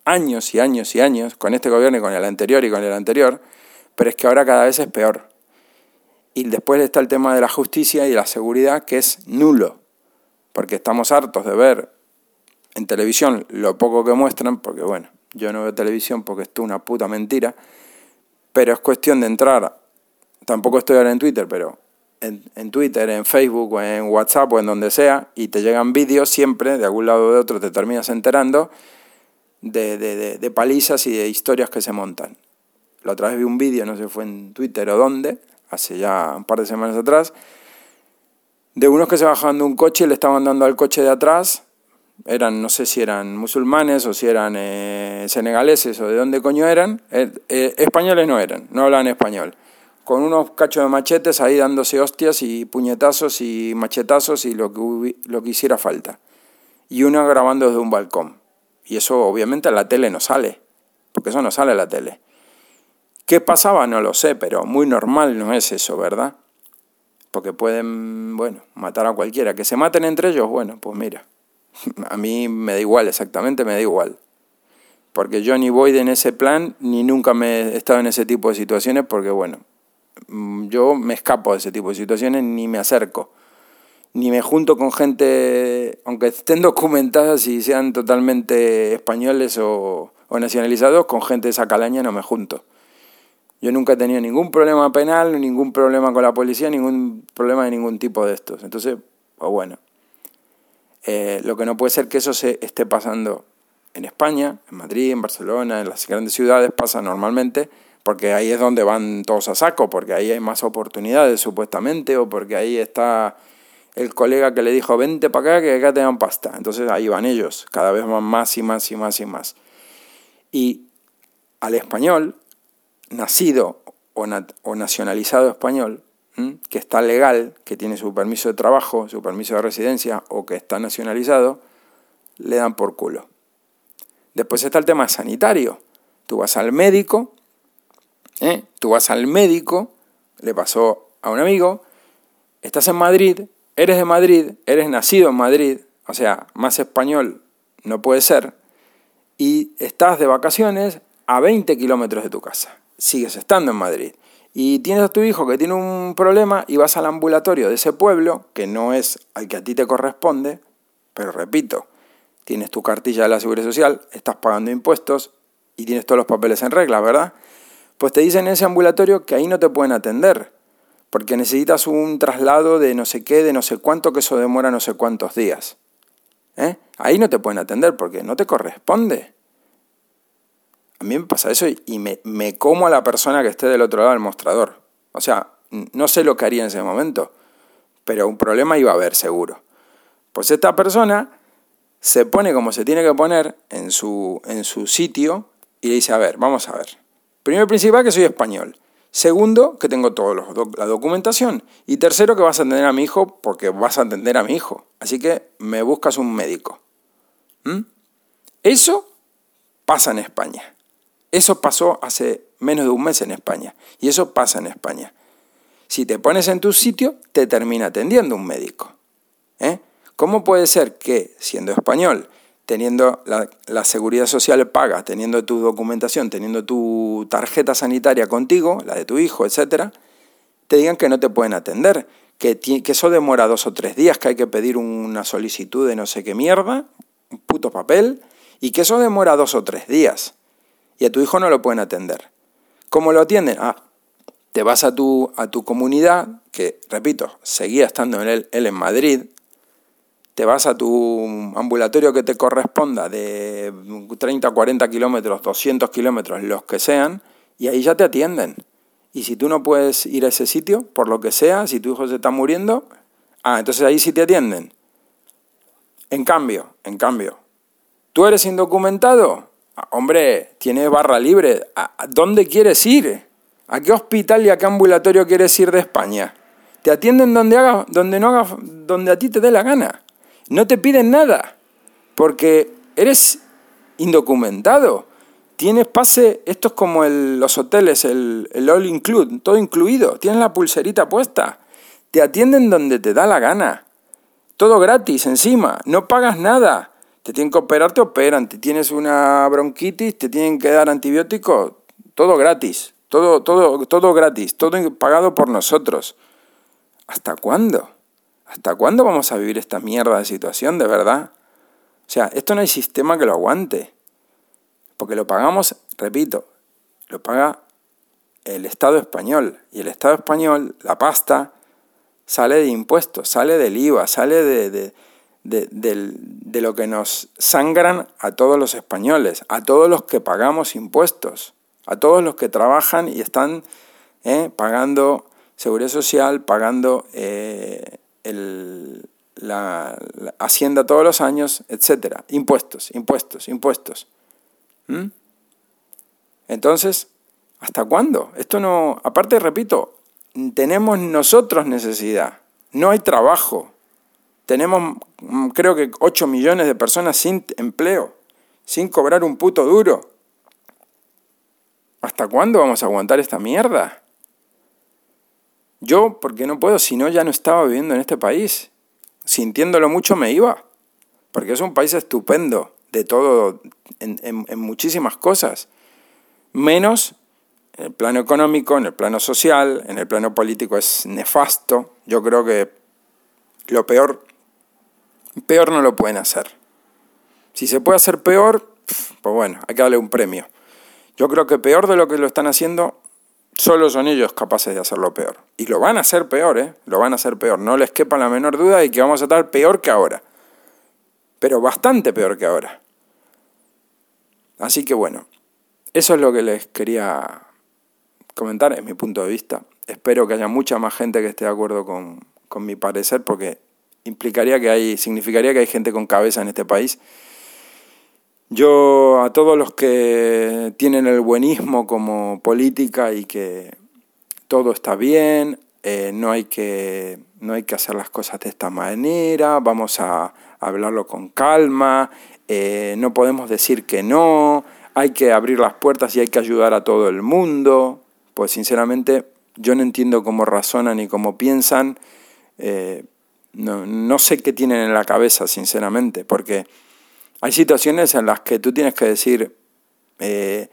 años y años y años con este gobierno y con el anterior y con el anterior, pero es que ahora cada vez es peor. Y después está el tema de la justicia y la seguridad, que es nulo, porque estamos hartos de ver en televisión lo poco que muestran, porque bueno, yo no veo televisión porque esto es una puta mentira, pero es cuestión de entrar, tampoco estoy ahora en Twitter, pero en, Twitter, en Facebook en WhatsApp o en donde sea y te llegan vídeos siempre, de algún lado o de otro te terminas enterando de, de, de, palizas y de historias que se montan. La otra vez vi un vídeo, no sé fue en Twitter o dónde, hace ya un par de semanas atrás, de unos que se bajaban de un coche y le estaban dando al coche de atrás, eran, no sé si eran musulmanes o si eran eh, senegaleses o de dónde coño eran, eh, eh, españoles no eran, no hablaban español con unos cachos de machetes ahí dándose hostias y puñetazos y machetazos y lo que, lo que hiciera falta. Y uno grabando desde un balcón. Y eso obviamente en la tele no sale, porque eso no sale en la tele. ¿Qué pasaba? No lo sé, pero muy normal no es eso, ¿verdad? Porque pueden, bueno, matar a cualquiera. Que se maten entre ellos, bueno, pues mira, a mí me da igual, exactamente me da igual. Porque yo ni voy en ese plan, ni nunca me he estado en ese tipo de situaciones, porque bueno, Mm, yo me escapo de ese tipo de situaciones, ni me acerco, ni me junto con gente, aunque estén documentadas y sean totalmente españoles o, nacionalizados, con gente de esa calaña no me junto. Yo nunca he tenido ningún problema penal, ningún problema con la policía, ningún problema de ningún tipo de estos. Entonces, pues bueno, eh, lo que no puede ser que eso se esté pasando en España, en Madrid, en Barcelona, en las grandes ciudades, pasa normalmente, porque ahí es donde van todos a saco, porque ahí hay más oportunidades supuestamente, o porque ahí está el colega que le dijo, vente para acá, que acá te dan pasta. Entonces ahí van ellos, cada vez van más y más y más y más. Y al español, nacido o, o nacionalizado español, que está legal, que tiene su permiso de trabajo, su permiso de residencia o que está nacionalizado, le dan por culo. Después está el tema sanitario. Tú vas al médico ¿eh? Tú vas al médico, le pasó a un amigo, estás en Madrid, eres de Madrid, eres nacido en Madrid, o sea, más español no puede ser, y estás de vacaciones a 20 kilómetros de tu casa. Sigues estando en Madrid. Y tienes a tu hijo que tiene un problema y vas al ambulatorio de ese pueblo, que no es al que a ti te corresponde, pero repito, tienes tu cartilla de la Seguridad Social, estás pagando impuestos y tienes todos los papeles en regla, ¿verdad? pues te dicen en ese ambulatorio que ahí no te pueden atender, porque necesitas un traslado de no sé qué, de no sé cuánto, que eso demora no sé cuántos días. ¿Eh? Ahí no te pueden atender porque no te corresponde. A mí me pasa eso y me, como a la persona que esté del otro lado del mostrador. O sea, no sé lo que haría en ese momento, pero un problema iba a haber seguro. Pues esta persona se pone como se tiene que poner en su, en su sitio y le dice, a ver, vamos a ver. Primero principal que soy español. Segundo, que tengo toda la documentación. Y tercero, que vas a atender a mi hijo porque vas a atender a mi hijo. Así que me buscas un médico. ¿Mm? Eso pasa en España. Eso pasó hace menos de un mes en España. Y eso pasa en España. Si te pones en tu sitio, te termina atendiendo un médico. ¿Eh? ¿Cómo puede ser que, siendo español, teniendo la, seguridad social paga, teniendo tu documentación, teniendo tu tarjeta sanitaria contigo, la de tu hijo, etcétera, te digan que no te pueden atender, que, que eso demora dos o tres días, que hay que pedir una solicitud de no sé qué mierda, un puto papel, y que eso demora dos o tres días, y a tu hijo no lo pueden atender. ¿Cómo lo atienden? Ah, te vas a tu, a tu comunidad, que, repito, seguía estando él, él en Madrid, te vas a tu ambulatorio que te corresponda de 30, 40 kilómetros, 200 kilómetros, los que sean, y ahí ya te atienden. Y si tú no puedes ir a ese sitio, por lo que sea, si tu hijo se está muriendo, ah, entonces ahí sí te atienden. En cambio, en cambio, ¿tú eres indocumentado? Ah, hombre, tienes barra libre. ¿A dónde quieres ir? ¿A qué hospital y a qué ambulatorio quieres ir de España? Te atienden donde, haga, donde, no haga, donde a ti te dé la gana. No te piden nada, porque eres indocumentado. Tienes pase, esto es como los hoteles, el, el all include, todo incluido. Tienes la pulserita puesta. Te atienden donde te da la gana. Todo gratis encima, no pagas nada. Te tienen que operar, te operan. Te tienes una bronquitis, te tienen que dar antibióticos. Todo gratis, todo, todo, todo gratis, todo pagado por nosotros. ¿Hasta cuándo? ¿Hasta cuándo vamos a vivir esta mierda de situación, de verdad? O sea, esto no hay sistema que lo aguante. Porque lo pagamos, repito, lo paga el Estado español. Y el Estado español, la pasta, sale de impuestos, sale del IVA, sale de, de, lo que nos sangran a todos los españoles, a todos los que pagamos impuestos, a todos los que trabajan y están eh, pagando seguridad social, pagando eh, la, Hacienda todos los años, etcétera. Impuestos, impuestos, impuestos. ¿Mm? Entonces, ¿hasta cuándo? Esto no. Aparte, repito, tenemos nosotros necesidad. No hay trabajo. Tenemos, mm, creo que 8 millones de personas sin empleo, sin cobrar un puto duro. ¿Hasta cuándo vamos a aguantar esta mierda? Yo, porque no puedo, si no ya no estaba viviendo en este país. Sintiéndolo mucho me iba, porque es un país estupendo, de todo, en, muchísimas cosas, menos en el plano económico, en el plano social, en el plano político es nefasto. Yo creo que lo peor, peor no lo pueden hacer. Si se puede hacer peor, pues bueno, hay que darle un premio. Yo creo que peor de lo que lo están haciendo Solo son ellos capaces de hacerlo peor. Y lo van a hacer peor, ¿eh? Lo van a hacer peor. No les quepa la menor duda de que vamos a estar peor que ahora. Pero bastante peor que ahora. Así que bueno, eso es lo que les quería comentar, es mi punto de vista. Espero que haya mucha más gente que esté de acuerdo con, con mi parecer, porque implicaría que hay, significaría que hay gente con cabeza en este país. Yo a todos los que tienen el buenismo como política y que todo está bien, eh, no, hay que, no hay que hacer las cosas de esta manera, vamos a hablarlo con calma, eh, no podemos decir que no, hay que abrir las puertas y hay que ayudar a todo el mundo, pues sinceramente yo no entiendo cómo razonan y cómo piensan, eh, no, no sé qué tienen en la cabeza, sinceramente, porque hay situaciones en las que tú tienes que decir, eh,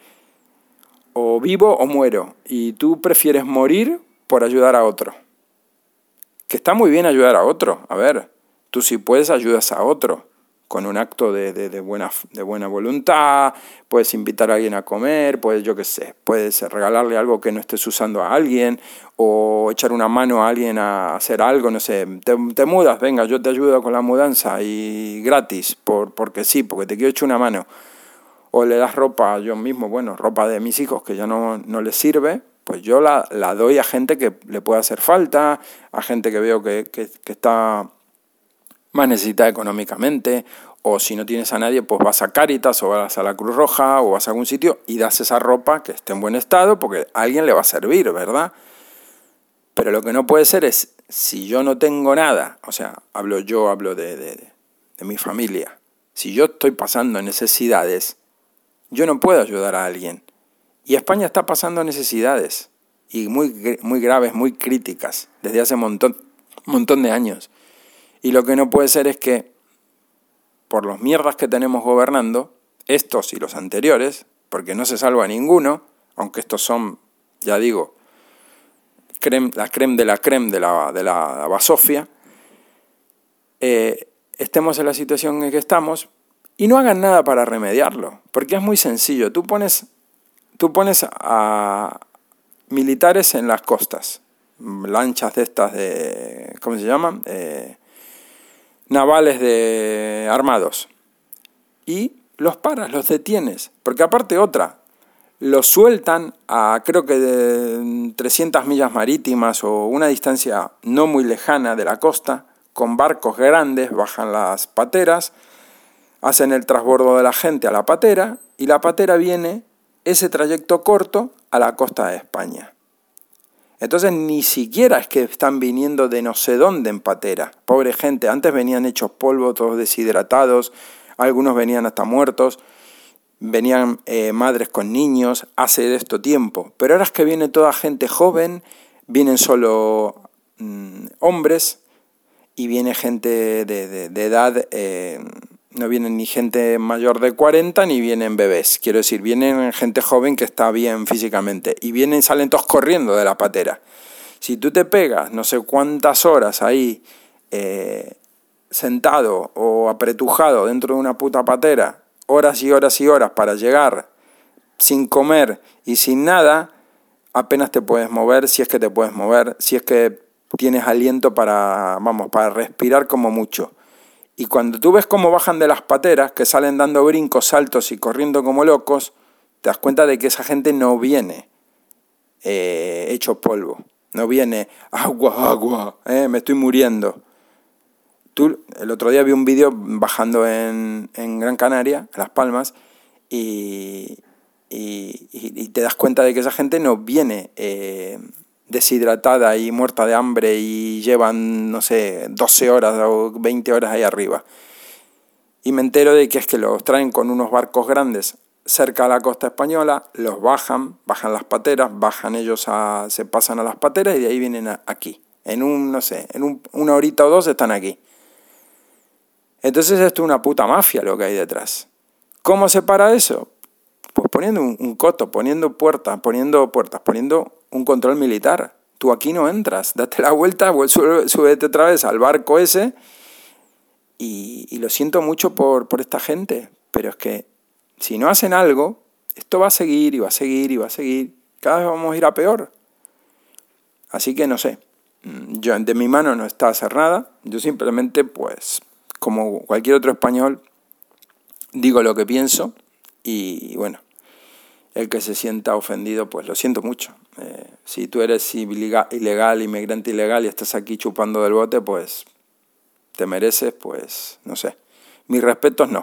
o vivo o muero, y tú prefieres morir por ayudar a otro. Que está muy bien ayudar a otro, a ver, tú si puedes ayudas a otro, con un acto de, de, buena, de buena voluntad, puedes invitar a alguien a comer, puedes, yo qué sé, puedes regalarle algo que no estés usando a alguien, o echar una mano a alguien a hacer algo, no sé, te, mudas, venga, yo te ayudo con la mudanza y gratis, por, porque sí, porque te quiero echar una mano. O le das ropa yo mismo, bueno, ropa de mis hijos que ya no, no les sirve, pues yo la, la, doy a gente que le puede hacer falta, a gente que veo que, que está más necesitada económicamente, o si no tienes a nadie, pues vas a Cáritas o vas a la Cruz Roja o vas a algún sitio y das esa ropa que esté en buen estado porque alguien le va a servir, ¿verdad? Pero lo que no puede ser es, si yo no tengo nada, o sea, hablo yo, hablo de, de, de mi familia, si yo estoy pasando necesidades, yo no puedo ayudar a alguien. Y España está pasando necesidades, y muy, muy graves, muy críticas, desde hace un montón, montón de años. Y lo que no puede ser es que, por los mierdas que tenemos gobernando, estos y los anteriores, porque no se salva ninguno, aunque estos son, ya digo, la creme de la creme de la, de la basofia, eh, estemos en la situación en que estamos y no hagan nada para remediarlo, porque es muy sencillo. Tú pones, tú pones a militares en las costas, lanchas de estas de, ¿cómo se llaman? Eh, navales de armados. Y los paras, los detienes, porque aparte otra, los sueltan a creo que de 300 millas marítimas o una distancia no muy lejana de la costa, con barcos grandes, bajan las pateras, hacen el transbordo de la gente a la patera y la patera viene ese trayecto corto a la costa de España. Entonces ni siquiera es que están viniendo de no sé dónde en patera. Pobre gente, antes venían hechos polvo, todos deshidratados, algunos venían hasta muertos venían eh, madres con niños hace de esto tiempo, pero ahora es que viene toda gente joven, vienen solo mm, hombres y viene gente de, edad, eh, no vienen ni gente mayor de 40 ni vienen bebés, quiero decir, vienen gente joven que está bien físicamente y vienen, salen todos corriendo de la patera. Si tú te pegas no sé cuántas horas ahí eh, sentado o apretujado dentro de una puta patera horas y horas y horas para llegar sin comer y sin nada, apenas te puedes mover, si es que te puedes mover, si es que tienes aliento para, vamos, para respirar como mucho. Y cuando tú ves cómo bajan de las pateras, que salen dando brincos, saltos y corriendo como locos, te das cuenta de que esa gente no viene eh, hecho polvo, no viene agua, agua, eh, me estoy muriendo. Tú, el otro día vi un vídeo bajando en, Gran Canaria, en Las Palmas, y, te das cuenta de que esa gente no viene eh, deshidratada y muerta de hambre y llevan, no sé, 12 horas o 20 horas ahí arriba. Y me entero de que es que los traen con unos barcos grandes cerca de la costa española, los bajan, bajan las pateras, bajan ellos a, se pasan a las pateras y de ahí vienen aquí. En un, no sé, en una horita o dos están aquí. Entonces esto es una puta mafia lo que hay detrás. ¿Cómo se para eso? Pues poniendo un, coto, poniendo puertas, poniendo puertas, poniendo un control militar. Tú aquí no entras, date la vuelta, súbete otra vez al barco ese y, lo siento mucho por, por esta gente, pero es que si no hacen algo, esto va a seguir y va a seguir y va a seguir. Cada vez vamos a ir a peor. Así que no sé, yo de mi mano no está hacer nada, yo simplemente pues como cualquier otro español, digo lo que pienso y bueno, el que se sienta ofendido, pues lo siento mucho. Eh, si tú eres ilegal, inmigrante ilegal y estás aquí chupando del bote, pues te mereces, pues no sé. Mis respetos no.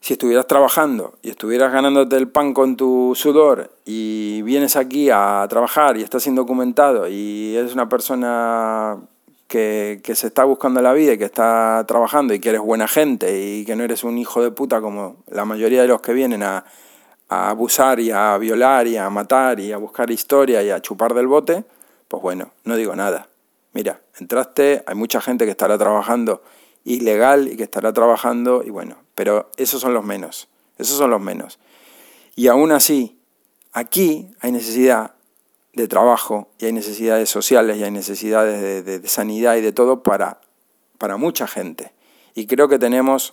Si estuvieras trabajando y estuvieras ganándote el pan con tu sudor y vienes aquí a trabajar y estás indocumentado y eres una persona que, se está buscando la vida y que está trabajando y que eres buena gente y que no eres un hijo de puta como la mayoría de los que vienen a, abusar y a violar y a matar y a buscar historia y a chupar del bote, pues bueno, no digo nada. Mira, entraste, hay mucha gente que estará trabajando ilegal y que estará trabajando y bueno, pero esos son los menos, esos son los menos. Y aún así, aquí hay necesidad de trabajo y hay necesidades sociales y hay necesidades de, sanidad y de todo para, para mucha gente. Y creo que tenemos,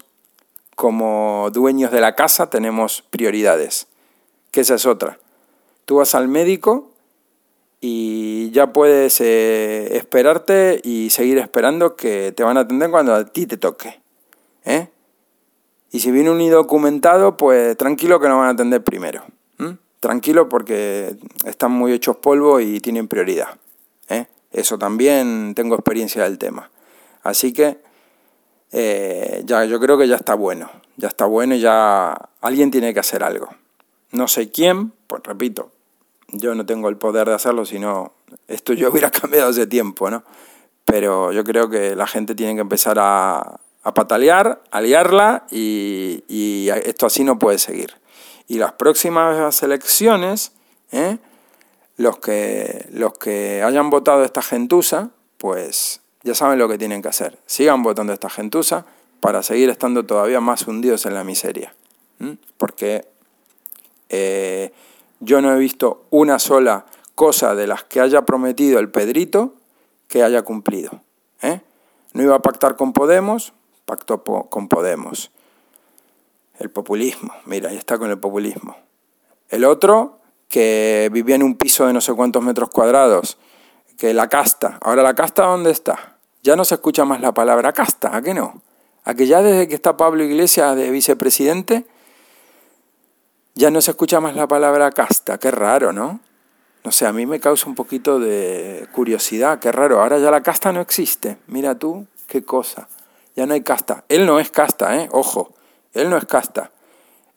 como dueños de la casa, tenemos prioridades, que esa es otra. Tú vas al médico y ya puedes eh, esperarte y seguir esperando que te van a atender cuando a ti te toque. ¿eh? Y si viene un indocumentado, pues tranquilo que no van a atender primero tranquilo porque están muy hechos polvo y tienen prioridad. ¿eh? Eso también tengo experiencia del tema. Así que eh, ya, yo creo que ya está bueno, ya está bueno y ya alguien tiene que hacer algo. No sé quién, pues repito, yo no tengo el poder de hacerlo, sino esto yo hubiera cambiado hace tiempo, ¿no? Pero yo creo que la gente tiene que empezar a, a patalear, a liarla y, esto así no puede seguir. Y las próximas elecciones, ¿eh? los, que, los que hayan votado esta gentuza, pues ya saben lo que tienen que hacer. Sigan votando esta gentuza para seguir estando todavía más hundidos en la miseria. Porque eh, yo no he visto una sola cosa de las que haya prometido el Pedrito que haya cumplido. ¿eh? No iba a pactar con Podemos, pactó con Podemos. El populismo, mira, ahí está con el populismo. El otro, que vivía en un piso de no sé cuántos metros cuadrados, que la casta. Ahora la casta, ¿dónde está? Ya no se escucha más la palabra casta, ¿a qué no? A que ya desde que está Pablo Iglesias de vicepresidente, ya no se escucha más la palabra casta. Qué raro, ¿no? No sé, a mí me causa un poquito de curiosidad, qué raro. Ahora ya la casta no existe. Mira tú, qué cosa. Ya no hay casta. Él no es casta, ¿eh? Ojo, él no es casta.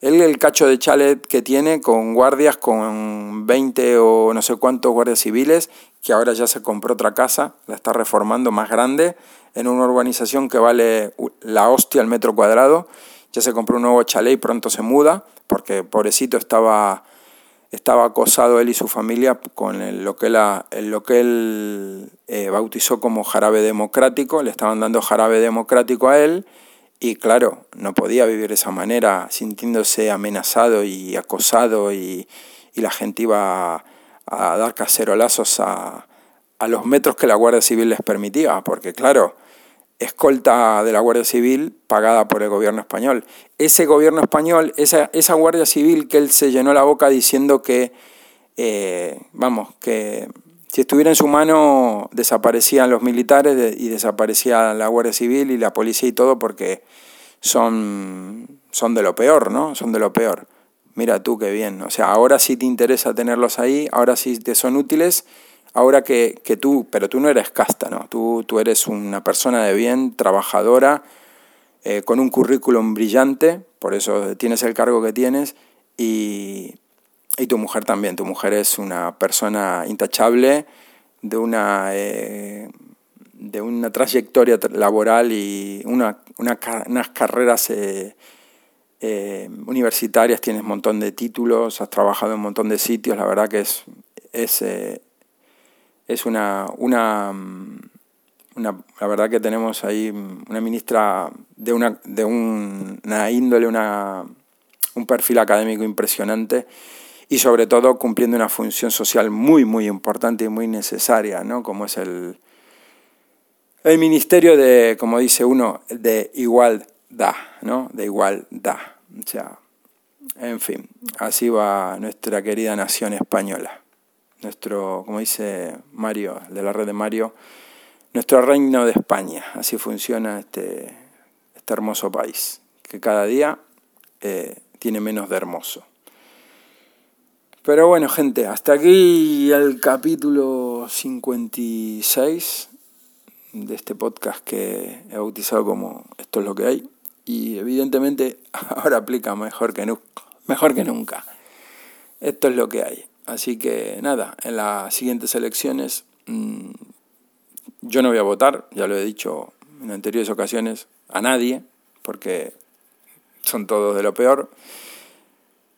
Él el cacho de chalet que tiene con guardias, con 20 o no sé cuántos guardias civiles, que ahora ya se compró otra casa, la está reformando más grande, en una urbanización que vale la hostia al metro cuadrado. Ya se compró un nuevo chalet y pronto se muda, porque pobrecito estaba, estaba acosado él y su familia con lo que, lo que él eh, bautizó como jarabe democrático, le estaban dando jarabe democrático a él y claro, no podía vivir de esa manera, sintiéndose amenazado y acosado y, la gente iba a, dar cacerolazos a, a los metros que la Guardia Civil les permitía, porque claro, escolta de la Guardia Civil pagada por el gobierno español. Ese gobierno español, esa, esa Guardia Civil que él se llenó la boca diciendo que, eh, vamos, que si estuviera en su mano, desaparecían los militares y desaparecía la Guardia Civil y la policía y todo porque son, son de lo peor, ¿no? Son de lo peor. Mira tú qué bien. O sea, ahora sí te interesa tenerlos ahí, ahora sí te son útiles, ahora que, que tú, pero tú no eres casta, ¿no? Tú, tú eres una persona de bien, trabajadora, eh, con un currículum brillante, por eso tienes el cargo que tienes, y, y tu mujer también, tu mujer es una persona intachable, de una, eh, de una trayectoria laboral y una, unas carreras eh, eh, universitarias, tienes un montón de títulos, has trabajado en un montón de sitios, la verdad que es, es, es una, una, una, la verdad que tenemos ahí una ministra de una, de una índole, una, un perfil académico impresionante y sobre todo cumpliendo una función social muy, muy importante y muy necesaria, ¿no? como es el, el Ministerio de, como dice uno, de igualdad, ¿no? de igualdad. O sea, en fin, así va nuestra querida nación española. Nuestro, como dice Mario, de la red de Mario, nuestro reino de España. Así funciona este, este hermoso país, que cada día eh, tiene menos de hermoso. Pero bueno, gente, hasta aquí el capítulo 56 de este podcast que he bautizado como Esto es lo que hay. Y evidentemente ahora aplica mejor que, mejor que nunca. Esto es lo que hay. Así que nada, en las siguientes elecciones mm, yo no voy a votar, ya lo he dicho en anteriores ocasiones, a nadie, porque son todos de lo peor.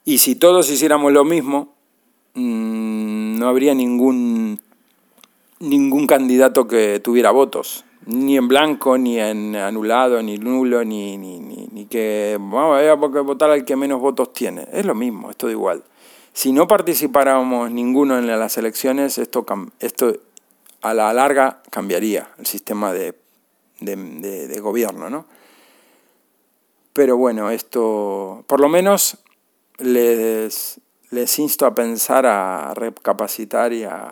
Y si todos hiciéramos lo mismo, mm, no habría ningún, ningún candidato que tuviera votos, ni en blanco, ni en anulado, ni nulo, ni, ni, ni, que vamos a votar al que menos votos tiene. Es lo mismo, esto da igual. Si no participáramos ninguno en las elecciones, esto, esto a la larga cambiaría el sistema de, de, de gobierno, ¿no? Pero bueno, esto, por lo menos les, les insto a pensar, a recapacitar y a,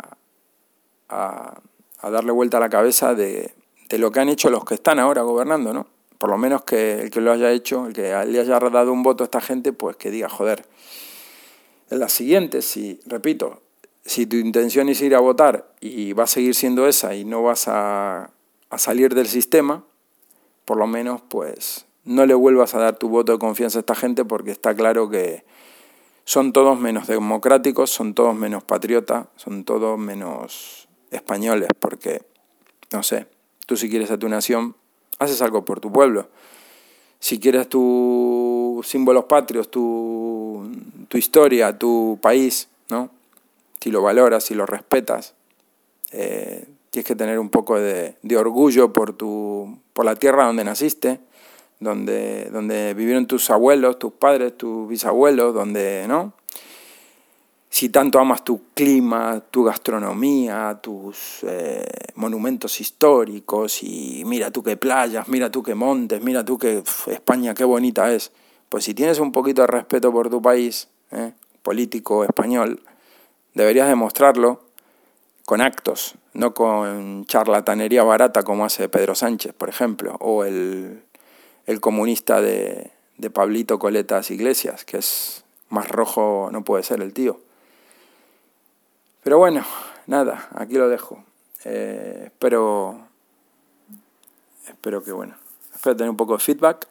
a, darle vuelta a la cabeza de, de, lo que han hecho los que están ahora gobernando, ¿no? Por lo menos que el que lo haya hecho, el que le haya dado un voto a esta gente, pues que diga, joder, en la siguiente, si, repito, si tu intención es ir a votar y va a seguir siendo esa y no vas a, a salir del sistema, por lo menos, pues no le vuelvas a dar tu voto de confianza a esta gente porque está claro que son todos menos democráticos, son todos menos patriotas, son todos menos españoles, porque, no sé, tú si quieres a tu nación, haces algo por tu pueblo. Si quieres tus símbolos patrios, tu, tu historia, tu país, ¿no? Si lo valoras, si lo respetas, eh, tienes que tener un poco de, de orgullo por, tu, por la tierra donde naciste, donde, donde vivieron tus abuelos, tus padres, tus bisabuelos, donde, ¿no? Si tanto amas tu clima, tu gastronomía, tus eh, monumentos históricos, y mira tú qué playas, mira tú qué montes, mira tú qué España, qué bonita es. Pues si tienes un poquito de respeto por tu país, ¿eh? político español, deberías demostrarlo con actos, no con charlatanería barata como hace Pedro Sánchez, por ejemplo, o el el comunista de, de Pablito Coletas Iglesias, que es más rojo no puede ser el tío. Pero bueno, nada, aquí lo dejo. Eh, espero, espero que bueno, espero tener un poco de feedback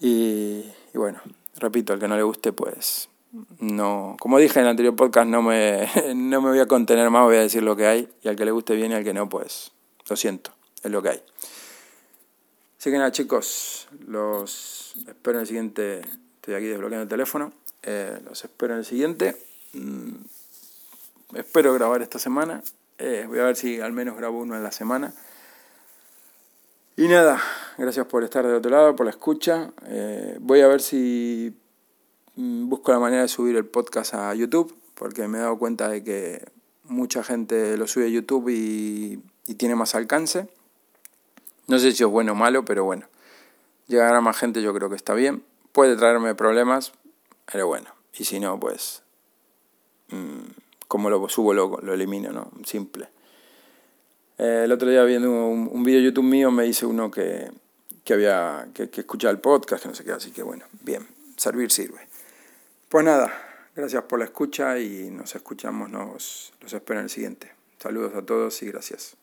y, bueno, repito, al que no le guste, pues no, como dije en el anterior podcast, no me, no me voy a contener más, voy a decir lo que hay y al que le guste bien y al que no, pues lo siento, es lo que hay. Así que nada, chicos, los espero en el siguiente. Estoy aquí desbloqueando el teléfono. Eh, los espero en el siguiente. Mm, espero grabar esta semana. Eh, voy a ver si al menos grabo uno en la semana. Y nada, gracias por estar de otro lado, por la escucha. Eh, voy a ver si mm, busco la manera de subir el podcast a YouTube, porque me he dado cuenta de que mucha gente lo sube a YouTube y, y tiene más alcance. No sé si es bueno o malo, pero bueno. Llegar a más gente yo creo que está bien. Puede traerme problemas, pero bueno. Y si no, pues... Mmm, como lo subo, lo, lo elimino, ¿no? Simple. Eh, el otro día viendo un, un vídeo YouTube mío me dice uno que, que había que, que escuchar el podcast, que no sé qué, así que bueno, bien, servir sirve. Pues nada, gracias por la escucha y nos escuchamos, nos los espero en el siguiente. Saludos a todos y gracias.